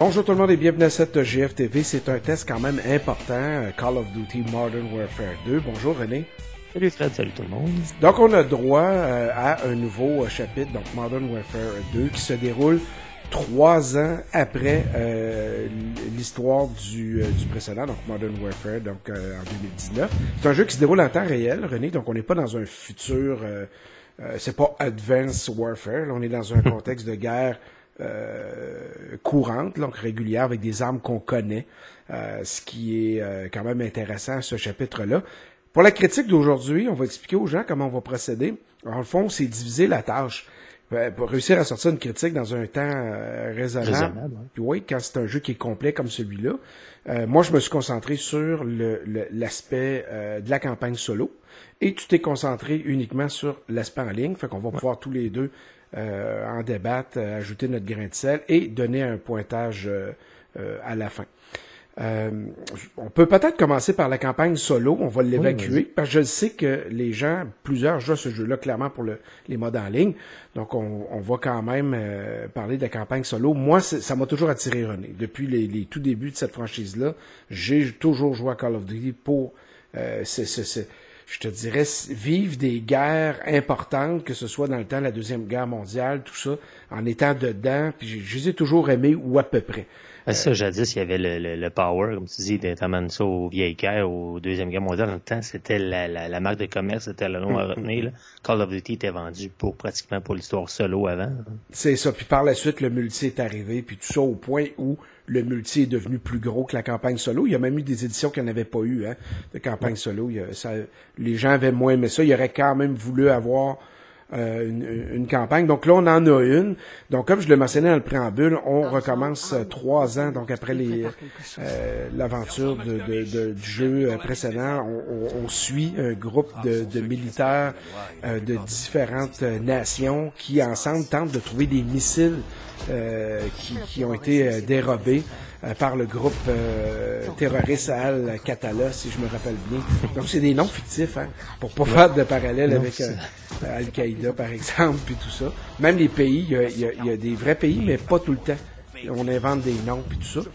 Bonjour tout le monde et bienvenue à cette GFTV. C'est un test quand même important, euh, Call of Duty Modern Warfare 2. Bonjour René. Salut Fred, salut tout le monde. Donc on a droit euh, à un nouveau euh, chapitre, donc Modern Warfare 2, qui se déroule trois ans après l'histoire du, du précédent, donc Modern Warfare, donc en 2019. C'est un jeu qui se déroule en temps réel, René, donc on n'est pas dans un futur, c'est pas Advanced Warfare, là, on est dans un contexte de guerre euh, courante, donc régulière, avec des armes qu'on connaît, euh, ce qui est euh, quand même intéressant ce chapitre-là. Pour la critique d'aujourd'hui, on va expliquer aux gens comment on va procéder. En le fond, c'est diviser la tâche. Pour réussir à sortir une critique dans un temps raisonnable, oui, quand c'est un jeu qui est complet comme celui-là, moi je me suis concentré sur l'aspect de la campagne solo et tu t'es concentré uniquement sur l'aspect en ligne, fait qu'on va pouvoir tous les deux euh, en débattre, euh, ajouter notre grain de sel et donner un pointage euh, à la fin. on peut peut-être commencer par la campagne solo, on va l'évacuer, parce que je sais que les gens, plusieurs jouent à ce jeu-là clairement pour les modes en ligne, donc on, va quand même parler de la campagne solo. Moi, ça m'a toujours attiré René. Depuis les, tout débuts de cette franchise-là, j'ai toujours joué à Call of Duty pour c'est je te dirais, vivre des guerres importantes, que ce soit dans le temps de la Deuxième Guerre mondiale, tout ça, en étant dedans, puis je, les ai toujours aimés, ou à peu près. Ben, ça, jadis, il y avait le, le, power, comme tu dis, d'être ça au vieille guerre, au Deuxième Guerre mondiale. Dans le temps, c'était la, la, la, marque de commerce, c'était le nom à mm, mm, retenir. Mm. Call of Duty était vendu pour pratiquement pour l'histoire solo avant. C'est ça. Puis par la suite, le multi est arrivé, puis tout ça au point où le multi est devenu plus gros que la campagne solo. Il y a même eu des éditions qui n'avaient pas eu, hein, de campagne solo. les gens avaient moins aimé ça. Ils auraient quand même voulu avoir euh, une, campagne. Donc là, on en a une. Donc, comme je le mentionnais dans le préambule, on recommence euh, trois ans, donc après les euh, l'aventure de, de, du jeu précédent. On, on, suit un groupe de, de militaires de différentes nations qui, ensemble, tentent de trouver des missiles qui, qui, ont été dérobés euh, par le groupe euh, terroriste Al-Qatala, si je me rappelle bien. Donc, c'est des noms fictifs, hein, pour pas faire de parallèle avec euh, Al-Qaïda, par exemple, puis tout ça. Même les pays, il y a, des vrais pays, mais pas tout le temps on invente des noms puis tout ça.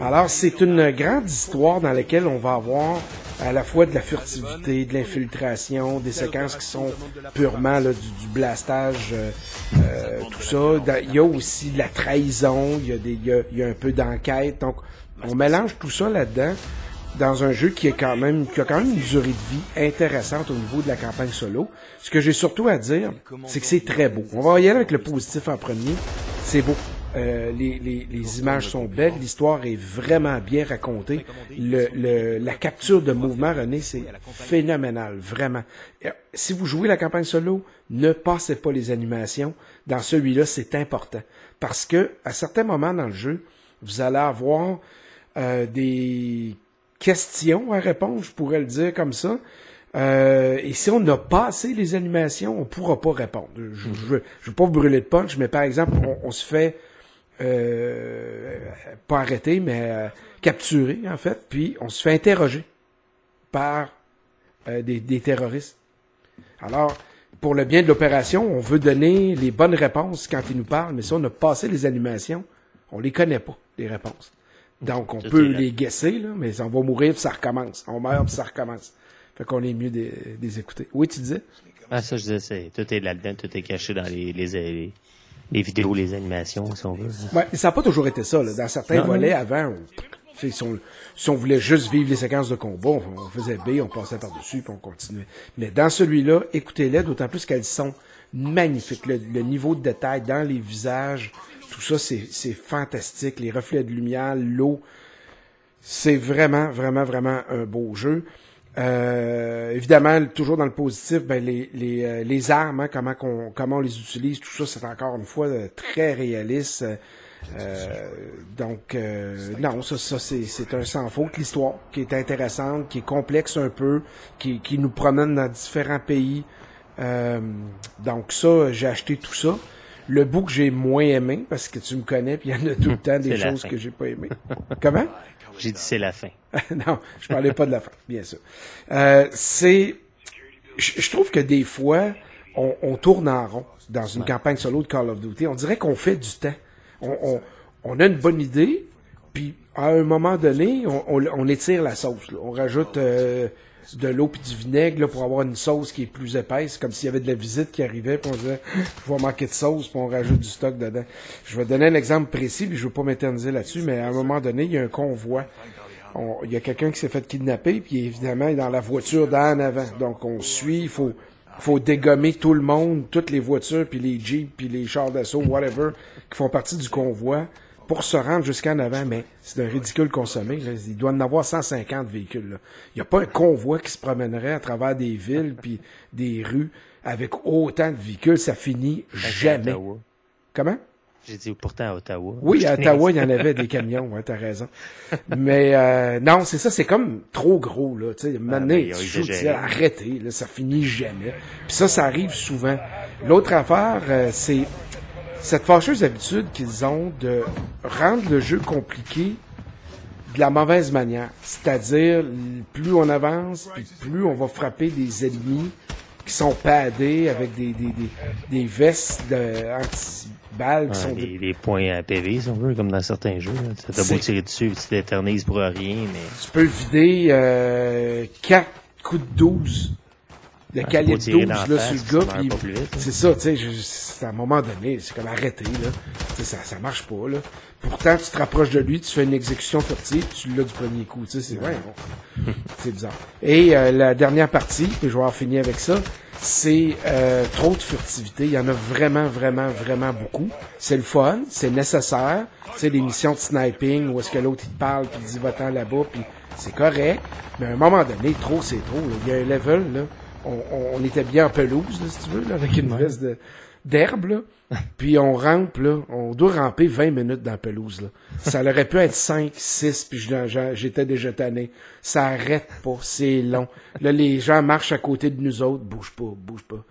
Alors c'est une grande histoire dans laquelle on va avoir à la fois de la furtivité, de l'infiltration, des séquences qui sont purement du, blastage, euh, euh, tout ça. Il y a aussi de la trahison, il y a, un peu d'enquête. Donc on mélange tout ça là-dedans dans un jeu qui qui a quand même une durée de vie intéressante au niveau de la campagne solo. Ce que j'ai surtout à dire, c'est que c'est très beau. On va y aller avec le positif en premier. C'est beau. Euh, les, les, les, images sont belles, l'histoire est vraiment bien racontée. Le, le, la capture de mouvement, René, c'est phénoménal, vraiment. Euh, si vous jouez la campagne solo, ne passez pas les animations. Dans celui-là, c'est important. Parce que à certains moments dans le jeu, vous allez avoir euh, des questions à répondre, je pourrais le dire comme ça. Euh, et si on n'a pas assez les animations, on pourra pas répondre. Je, ne veux, je veux pas vous brûler de punch, mais par exemple, on, on se fait pas arrêté, mais euh, capturé, en fait, puis on se fait interroger par euh, des, des, terroristes. Alors, pour le bien de l'opération, on veut donner les bonnes réponses quand ils nous parlent, mais si on a passé les animations, on les connaît pas, les réponses. Donc, on peut les guesser, là, mais on va mourir, puis ça recommence. On meurt, puis ça recommence. Fait qu'on est mieux de, les écouter. Oui, tu disais? Ah, ça, je disais, tout est là-dedans, tout est caché dans les, les, les, vidéos, les animations, si on veut. Ouais, ça n'a pas toujours été ça. Là. Dans certains volets, avant, si, on, voulait juste vivre les séquences de combat, on, faisait B, on passait par-dessus, puis on continuait. Mais dans celui-là, écoutez-les, d'autant plus qu'elles sont magnifiques. Le, niveau de détail dans les visages, tout ça, c'est fantastique. Les reflets de lumière, l'eau, c'est vraiment, vraiment, vraiment un beau jeu. Euh, évidemment, toujours dans le positif, ben les, les, euh, les armes, hein, comment, qu'on, comment on les utilise, tout ça, c'est encore une fois euh, très réaliste. donc, non, ça, ça c'est, c'est un sans faute. L'histoire qui est intéressante, qui est complexe un peu, qui, qui nous promène dans différents pays. donc ça, j'ai acheté tout ça. Le bout que j'ai moins aimé, parce que tu me connais, puis il y en a tout le temps des choses que j'ai pas aimées. Comment? J'ai dit c'est la fin. non, je parlais pas de la fin, bien sûr. Euh, c'est, je, trouve que des fois, on, on tourne en rond dans une campagne solo de Call of Duty. On dirait qu'on fait du temps. On, on, on a une bonne idée, puis à un moment donné, on, étire la sauce. On rajoute euh, de l'eau puis du vinaigre pour avoir une sauce qui est plus épaisse, comme s'il y avait de la visite qui arrivait, puis on disait je vais manquer de sauce, puis on rajoute du stock dedans. Je vais donner un exemple précis, puis je veux pas m'éterniser là-dessus, mais à un moment donné, il y a un convoi. Il y a quelqu'un qui s'est fait kidnapper, puis évidemment, il est dans la voiture d'en avant. Donc on suit, il faut dégommer tout le monde, toutes les voitures, puis les jeeps, puis les chars d'assaut, whatever, qui font partie du convoi pour se rendre jusqu'en avant, mais c'est un ridicule consommé. Il doit en avoir 150 véhicules. Il n'y a pas un convoi qui se promènerait à travers des villes puis des rues avec autant de véhicules. Ça finit jamais. Comment? J'ai dit pourtant à Ottawa. Oui, à Ottawa, il y en avait des camions, ouais, t'as raison. Mais euh, non, c'est ça, c'est comme trop gros, là. Tu sais, ah, maintenant, tu arrêtez, là, ça finit jamais. Puis ça, ça arrive souvent. L'autre affaire, euh, c'est cette fâcheuse habitude qu'ils ont de rendre le jeu compliqué de la mauvaise manière. C'est-à-dire, plus on avance, plus on va frapper des ennemis qui sont padés avec des, des, des, des vestes de anti balles qui sont des, des, points à PV, si on veut, comme dans certains jeux. Tu as beau tirer dessus, tu t'éternises pour rien, mais... Tu peux vider euh, 4 coups de 12 de calibre 12 là, sur le gars. C'est ça, tu sais, à un moment donné, c'est comme arrêter, là. ça, ça marche pas, là. Pourtant, tu te rapproches de lui, tu fais une exécution furtive, tu l'as du premier coup, tu sais, c'est vrai. c'est bizarre. Et euh, la dernière partie, et je vais en finir avec ça, c'est euh, trop de furtivité. Il y en a vraiment, vraiment, vraiment beaucoup. C'est le fun, c'est nécessaire. Tu sais, des missions de sniping où est-ce que l'autre il te parle puis il dit va-t'en là-bas puis c'est correct. Mais à un moment donné, trop c'est trop. Il y a un level là on, était bien en pelouse, si tu veux, là, avec une veste de, d'herbe, puis on rampe, là, on doit ramper 20 minutes dans la pelouse, là. Ça aurait pu être 5, 6, puis j'étais déjà tanné. Ça arrête pas, c'est long. Là, les gens marchent à côté de nous autres, bouge pas, bouge pas.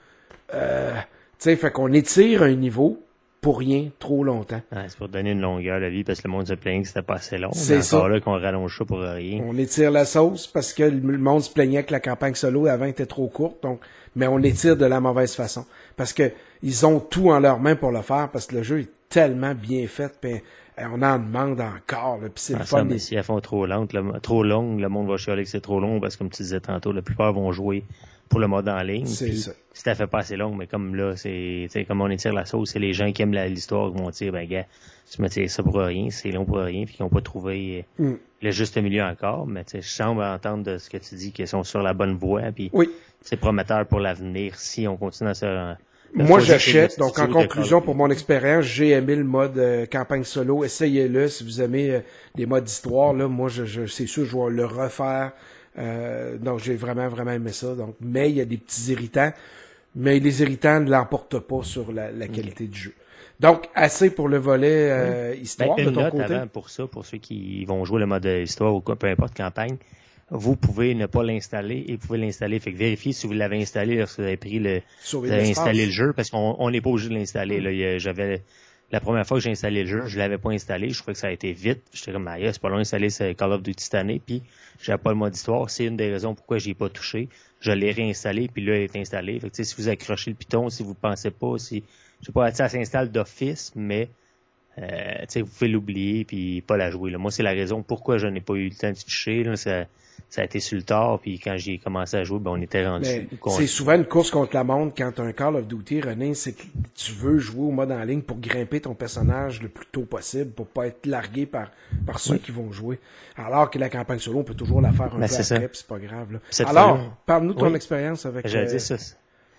Euh, tu sais, fait qu'on étire un niveau, pour rien trop longtemps. c'est pour donner une longueur à la vie parce que le monde se plaint que c'était pas assez long. C'est ça. là qu'on rallonge ça pour rien. On étire la sauce parce que le monde se plaignait que la campagne solo avant était trop courte, donc mais on étire de la mauvaise façon parce que ils ont tout en leurs mains pour le faire parce que le jeu est tellement bien fait, puis eh, on en demande encore, puis c'est le ah, mais si elles font trop lente, trop longue, le monde va chialer que c'est trop long parce que comme tu disais tantôt, la plupart vont jouer pour le mode en ligne. C'est ça. Si fait pas assez long, mais comme là, c'est comme on étire la sauce, c'est les gens qui aiment l'histoire qui vont dire ben gars, tu me ça pour rien, c'est long pour rien, puis qui n'ont pas trouvé mm. le juste milieu encore. Mais je semble entendre de ce que tu dis qu'ils sont sur la bonne voie, puis c'est prometteur pour l'avenir si on continue à se moi, j'achète. Donc, en conclusion, pour mon expérience, j'ai aimé le mode euh, campagne solo. Essayez-le si vous aimez euh, des modes d'histoire. Là, moi, je, je c'est sûr, je vais le refaire. Euh, donc, j'ai vraiment, vraiment aimé ça. Donc, mais il y a des petits irritants. Mais les irritants ne l'emportent pas sur la, qualité du jeu. Donc, assez pour le volet euh, histoire ben, de ton côté. Avant pour ça, pour ceux qui vont jouer le mode histoire ou peu importe campagne, vous pouvez ne pas l'installer et vous pouvez l'installer. Fait que vérifiez si vous l'avez installé lorsque vous avez pris le, vous avez installé le jeu parce qu'on n'est pas obligé de l'installer. Mm. J'avais la première fois que j'ai installé le jeu, je l'avais pas installé. Je crois que ça a été vite. J'étais comme, ah, c'est pas long d'installer Call of Duty cette année. Puis, j'avais pas le mode histoire. C'est une des raisons pourquoi j'ai pas touché. Je l'ai réinstallé, puis là, il est installé. Fait que, si vous accrochez le piton, si vous pensez pas, si, je sais pas, ça s'installe d'office, mais, euh, vous pouvez l'oublier puis pas la jouer. Là. Moi, c'est la raison pourquoi je n'ai pas eu le temps de toucher. Ça a été sur le tard, puis quand j'ai commencé à jouer, ben, on était rendu. C'est souvent une course contre la montre quand tu as un Call of Duty, René, c'est que tu veux jouer au mode en ligne pour grimper ton personnage le plus tôt possible, pour pas être largué par, par ceux qui vont jouer. Alors que la campagne solo, on peut toujours la faire un ben, peu après, c'est pas grave. Là. Alors, parle-nous de ton expérience avec... J'allais euh... ça.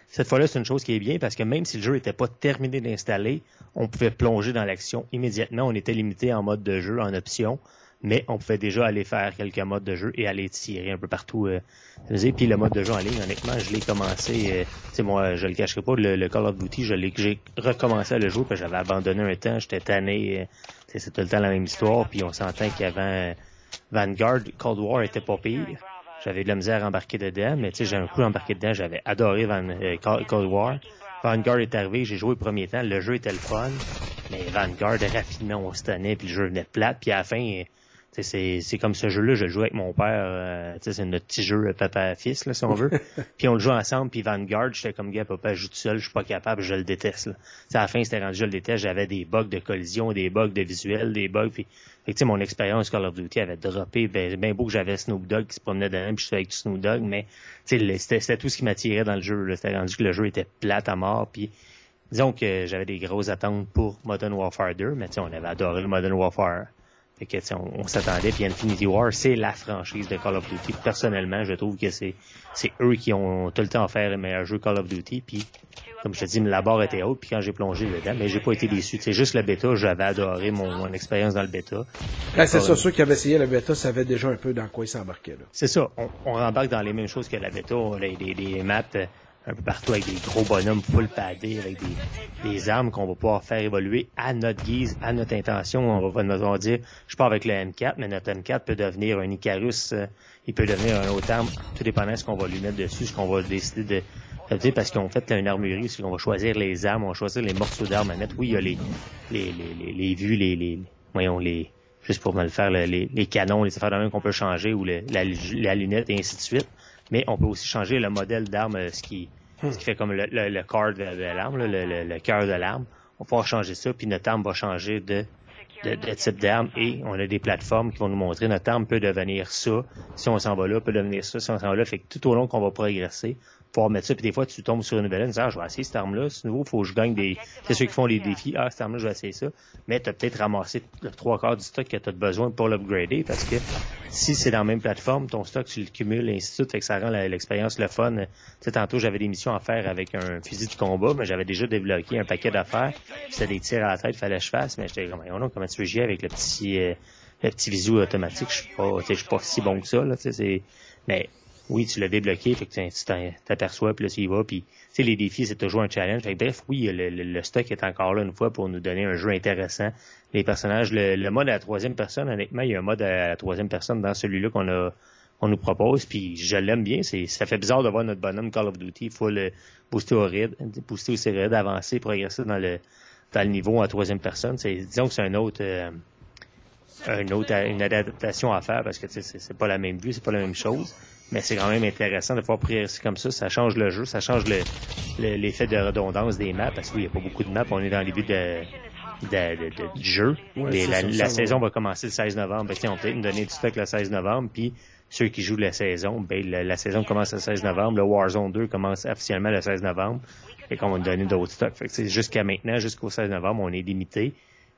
Cette fois-là, c'est une chose qui est bien parce que même si le jeu n'était pas terminé d'installer, on pouvait plonger dans l'action immédiatement. On était limité en mode de jeu, en option mais on pouvait déjà aller faire quelques modes de jeu et aller tirer un peu partout. Euh, puis le mode de jeu en ligne, honnêtement, je l'ai commencé, euh, moi, je le cacherai pas, le, Call of Duty, je l'ai, j'ai recommencé à le jouer, parce j'avais abandonné un temps, j'étais tanné, euh, c'était le temps la même histoire, puis on s'entend qu'avant Vanguard, Cold War était pas pire. J'avais de la misère à embarquer dedans, mais tu sais, j'ai un coup embarqué dedans, j'avais adoré Van, euh, Cold War. Vanguard est arrivé, j'ai joué le premier temps, le jeu était le fun, mais Vanguard, rapidement, on se tenait, puis le jeu venait plate, puis à la fin, c'est comme ce jeu-là, je le joue avec mon père. Euh, c'est notre petit jeu papa-fils, là, si on veut. puis on le joue ensemble, puis Vanguard, j'étais comme gars, papa, je joue tout seul, je suis pas capable, je le déteste. Là. à la fin, c'était rendu, je le déteste, j'avais des bugs de collision, des bugs de visuel, des bugs. Puis, fait mon expérience Call of Duty avait droppé. Ben, bien beau que j'avais Snoop Dogg qui se promenait dedans, puis je suis avec Snoop Dogg, mais c'était tout ce qui m'attirait dans le jeu. C'était rendu que le jeu était plate à mort, puis disons que j'avais des grosses attentes pour Modern Warfare 2, mais on avait adoré le Modern Warfare fait que, on, s'attendait, puis Infinity War, c'est la franchise de Call of Duty. Personnellement, je trouve que c'est c'est eux qui ont tout le temps offert le meilleur jeu Call of Duty. Puis, comme je te dis, la barre était haute, puis quand j'ai plongé dedans, mais j'ai pas été déçu. C'est juste le bêta, j'avais adoré mon, expérience dans le bêta. c'est ça, ceux qui avaient essayé le bêta savaient déjà un peu dans quoi ils s'embarquaient. C'est ça, on, on rembarque dans les mêmes choses que la bêta, les, les, les maps un peu partout avec des gros bonhommes full padés, avec des, armes qu'on va pouvoir faire évoluer à notre guise, à notre intention. On va, dire, je pars avec le M4, mais notre M4 peut devenir un Icarus, euh, il peut devenir un autre arme, tout dépendant de ce qu'on va lui mettre dessus, ce qu'on va décider de, parce qu'on fait une armurerie, c'est qu'on va choisir les armes, on va choisir les morceaux d'armes à mettre. Oui, il y a les, les, les, les, vues, les, les, voyons, les, juste pour me le faire, les, les canons, les affaires même qu'on peut changer ou la, la lunette et ainsi de suite mais on peut aussi changer le modèle d'arme, euh, ce qui, ce qui fait comme le, le, le corps de, l'arme, le, le, le cœur de l'arme. On va pouvoir changer ça, puis notre arme va changer de, de, de type d'arme et on a des plateformes qui vont nous montrer notre arme peut devenir ça. Si on s'en va là, peut devenir ça. Si on s'en va là, fait que tout au long qu'on va progresser, pouvoir mettre ça. Puis des fois, tu tombes sur une nouvelle, tu dis, ah, je vais essayer cette arme-là. C'est nouveau, il faut que je gagne des. C'est ceux qui font les défis. Ah, cette arme-là, je vais essayer ça. Mais tu as peut-être ramassé le trois quarts du stock que tu as besoin pour l'upgrader parce que si c'est dans la même plateforme, ton stock, tu le cumules, et ainsi de suite. Fait que ça rend l'expérience le fun. Tu sais, tantôt, j'avais des missions à faire avec un fusil de combat, mais j'avais déjà débloqué un paquet d'affaires. C'était des tirs à la tête, fallait que je fasse. Mais j'étais comme, oh non, comment jouer avec le petit, euh, le petit automatique? Je suis pas, je suis pas si bon que ça, là, mais oui, tu l'as débloqué, fait que tu t'aperçois, puis là, tu y puis les défis, c'est toujours un challenge. Bref, oui, le, stock est encore là une fois pour nous donner un jeu intéressant. Les personnages, le, mode à la troisième personne, honnêtement, il y a un mode à la troisième personne dans celui-là qu'on a nous propose, puis je l'aime bien. C'est ça fait bizarre de voir notre bonhomme Call of Duty il faut le booster au rythme, booster au rythme, avancer, progresser dans le dans le niveau en troisième personne. C'est disons que c'est un autre euh, un autre une adaptation à faire parce que c'est pas la même vue, c'est pas la même chose mais c'est quand même intéressant de pouvoir progresser comme ça. Ça change le jeu, ça change l'effet de redondance des maps, parce qu'il n'y a pas beaucoup de maps. On est dans les buts de, du jeu. la, saison va commencer le 16 novembre. Ben, on peut nous donner du stock le 16 novembre, puis ceux qui jouent la saison, ben, la, saison commence le 16 novembre. Le Warzone 2 commence officiellement le 16 novembre. Et qu'on va nous donner d'autres stocks. jusqu'à maintenant, jusqu'au 16 novembre, on est limité.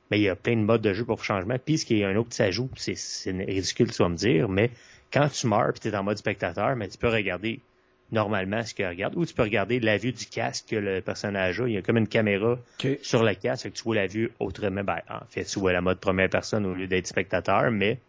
Mais il y a plein de modes de jeu pour changement. Puis ce qui est un autre petit ajout, c'est ridicule, tu vas me dire, mais quand tu meurs et tu es en mode spectateur, mais tu peux regarder normalement ce qu'il regarde, ou tu peux regarder la vue du casque que le personnage a. Il y a comme une caméra sur le casque, que tu vois la vue autrement. Ben, en fait, tu vois la mode première personne au lieu d'être spectateur, mais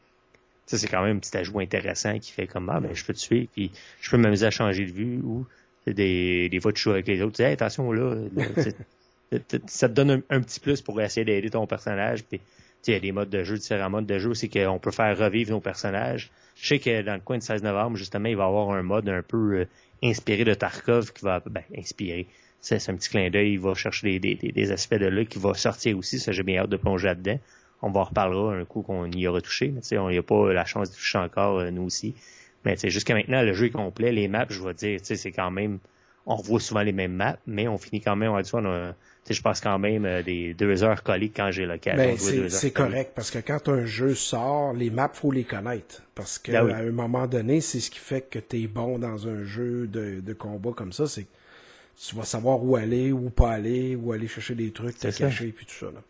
c'est quand même un petit ajout intéressant qui fait comme, ah, ben, je peux te suivre, puis je peux m'amuser à changer de vue, ou des, des fois, tu joues avec les autres, tu dis, attention, là, ça te donne un, petit plus pour essayer d'aider ton personnage, puis il y a des modes de jeu, différents modes de jeu, c'est qu'on peut faire revivre nos personnages. Je sais que dans le coin de 16 novembre, justement, il va y avoir un mode un peu euh, inspiré de Tarkov qui va, ben, inspiré. C'est un petit clin d'œil, il va chercher des, des, des, aspects de là qui va sortir aussi, ça j'ai bien hâte de plonger là-dedans. On va en reparlera un coup qu'on y aura touché, mais on n'y a pas la chance de toucher encore, euh, nous aussi. Mais jusqu'à maintenant, le jeu est complet, les maps, je vais dire, c'est quand même, on revoit souvent les mêmes maps, mais on finit quand même, on on a, je passe quand même euh, des deux heures collées quand j'ai l'occasion. Ben, c'est correct, parce que quand un jeu sort, les maps, faut les connaître. Parce qu'à ben un moment donné, c'est ce qui fait que tu es bon dans un jeu de, de combat comme ça, c'est que tu vas savoir où aller, où pas aller, où aller chercher des trucs, te cacher, puis tout ça. Là.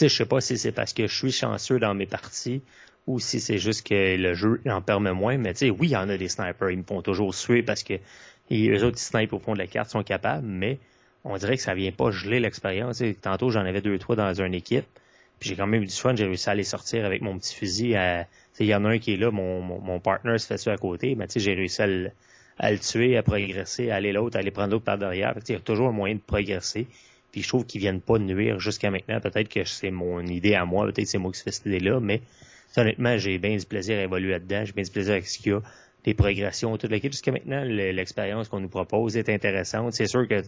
Je sais pas si c'est parce que je suis chanceux dans mes parties ou si c'est juste que le jeu en permet moins, mais tu sais, oui, il y en a des snipers, ils me font toujours suer parce que les autres snipers au fond de la carte sont capables, mais on dirait que ça vient pas geler l'expérience. Tantôt, j'en avais deux, trois dans une équipe. Puis j'ai quand même eu du fun, j'ai réussi à aller sortir avec mon petit fusil. Il y en a un qui est là, mon, mon, partner se fait ça à côté, mais j'ai réussi à le, à le, tuer, à progresser, à aller l'autre, à aller prendre l'autre par derrière. Il y a toujours un moyen de progresser. Puis je trouve qu'ils viennent pas nuire jusqu'à maintenant. Peut-être que c'est mon idée à moi, peut-être que c'est moi qui fais cette idée-là, mais honnêtement, j'ai bien du plaisir à évoluer là-dedans, j'ai bien du plaisir avec ce qu'il y a, des progressions, toute l'équipe. Jusqu'à maintenant, l'expérience qu'on nous propose est intéressante. C'est sûr que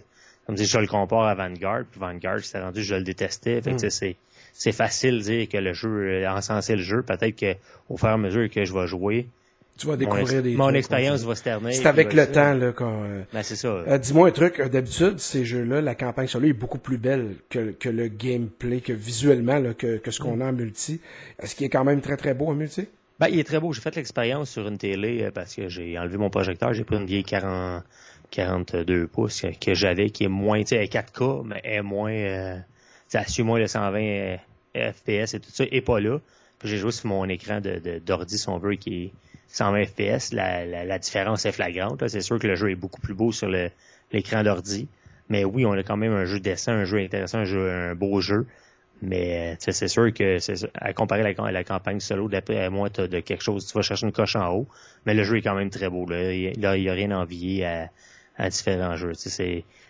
comme si je le compare à Vanguard, puis Vanguard, c'est rendu, je le détestais. Fait que, hmm. c'est, c'est facile de dire que le jeu, encenser le jeu. Peut-être que au fur et à mesure que je vais jouer, tu vas découvrir mon, des Mon expérience va se terminer. C'est avec le temps, là, quand, euh, ben, c'est ça. Euh, dis-moi un truc, d'habitude, ces jeux-là, la campagne solo est beaucoup plus belle que, que le gameplay, que visuellement, là, que, que ce qu'on a en multi. Est-ce qu'il est quand même très très beau en multi? Ben, il est très beau. J'ai fait l'expérience sur une télé euh, parce que j'ai enlevé mon projecteur. J'ai pris une vieille 40, 42 pouces que j'avais, qui est moins, tu sais, 4K, mais est moins, euh, ça suit moins le 120 FPS et tout ça, et pas là. Puis j'ai joué sur mon écran de, d'ordi, si on veut, qui est 120 FPS, la, la, différence est flagrante. C'est sûr que le jeu est beaucoup plus beau sur l'écran d'ordi. Mais oui, on a quand même un jeu décent, un jeu intéressant, un, jeu, un beau jeu. Mais c'est sûr que à comparer la, la campagne solo, d'après moi, tu de quelque chose, tu vas chercher une coche en haut. Mais le jeu est quand même très beau. Là, il n'y a, rien à envier à, à différents jeux.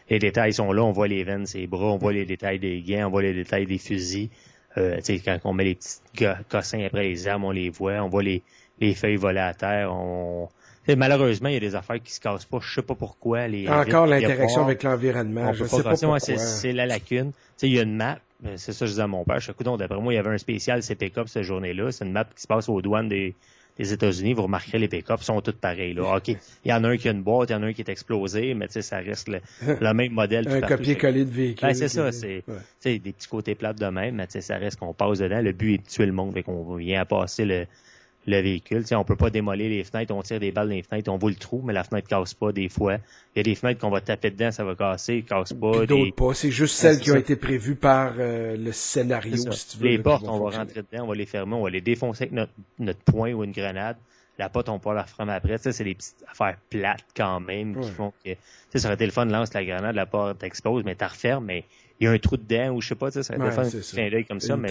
les détails sont là, on voit les veines, ses bras, on voit les détails des gains, on voit les détails des fusils. Euh, quand on met les petits cossins après les armes, on les voit, on voit les, les feuilles voler à terre. On... malheureusement, il y a des affaires qui se cassent pas. Je sais pas pourquoi. Les Encore l'interaction avec l'environnement. Je sais pas, C'est la lacune. il y a une map. C'est ça que je disais à mon père. Je coup, d'après moi, il y avait un spécial CPK cette journée-là. C'est une map qui se passe aux douanes des, des États-Unis, vous remarquerez les pick-ups sont toutes pareils. Là. OK, il y en a un qui a une boîte, il y en a un qui est explosé, mais tu sais, ça reste le, même modèle. un copier-coller de véhicule. Ben, c'est ça, c'est des petits côtés plates de même, mais tu sais, ça reste qu'on passe dedans. Le but est de tuer le monde, fait qu'on vient à passer le, le véhicule. sais, on peut pas démolir les fenêtres, on tire des balles dans les fenêtres, on voit le trou, mais la fenêtre casse pas des fois. Il y a des fenêtres qu'on va taper dedans, ça va casser, casse pas. D'autres pas. C'est juste celles qui ont été prévues par euh, le scénario, si tu veux. Les portes, on va rentrer dedans, on va les fermer, on va les défoncer avec notre, notre poing ou une grenade. La porte, on peut la refermer après. Ça, c'est des petites affaires plates quand même qui font que. Ça aurait été le fun de lancer la grenade, la porte explose, mais tu refermes, mais il y a un trou dedans ou je sais pas, ça de faire un comme ça, mais.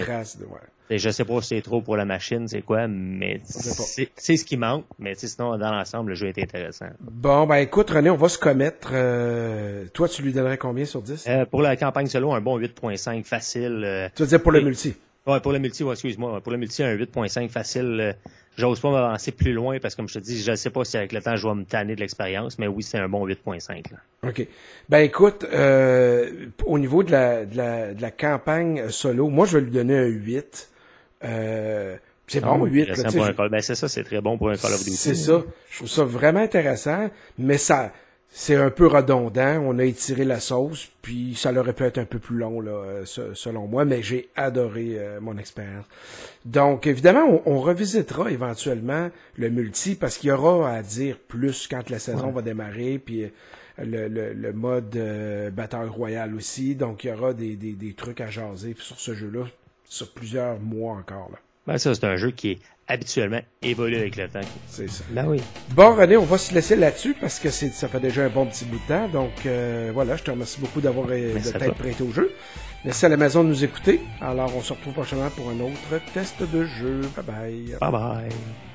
Je sais pas si c'est trop pour la machine, c'est quoi, mais c'est ce qui manque, mais sinon, dans l'ensemble, le jeu est intéressant. Bon, ben écoute, René, on va se commettre. Euh, toi, tu lui donnerais combien sur 10? Euh, pour la campagne solo, un bon 8.5 facile. Euh, tu veux dire pour le multi? Ouais, pour le multi, excuse-moi. Pour le multi, un 8.5 facile. J'ose pas m'avancer plus loin parce que, comme je te dis, je ne sais pas si avec le temps je vais me tanner de l'expérience, mais oui, c'est un bon 8.5. OK. Ben écoute, au niveau de la, de, la, de la campagne solo, moi je vais lui donner un 8. Euh, c'est bon, 8. ben, c'est ça, c'est très bon pour un Call of Duty. C'est ça. Je trouve ça vraiment intéressant, mais ça, c'est un peu redondant. On a étiré la sauce, puis ça aurait pu être un peu plus long, là, euh, selon moi, mais j'ai adoré euh, mon expérience. Donc, évidemment, on, revisitera éventuellement le multi parce qu'il y aura à dire plus quand la saison va démarrer, puis le, le, mode bataille royale aussi. Donc, il y aura des, des, des trucs à jaser sur ce jeu-là sur plusieurs mois encore. Là. Ben ça, c'est un jeu qui est habituellement évolué avec le temps. C'est ça. Ben oui. Bon, René, on va se laisser là-dessus parce que c'est, ça fait déjà un bon petit bout de temps. Donc, euh, voilà, je te remercie beaucoup d'avoir euh, de prêté au jeu. Merci à la maison de nous écouter. Alors, on se retrouve prochainement pour un autre test de jeu. Bye bye. Bye bye.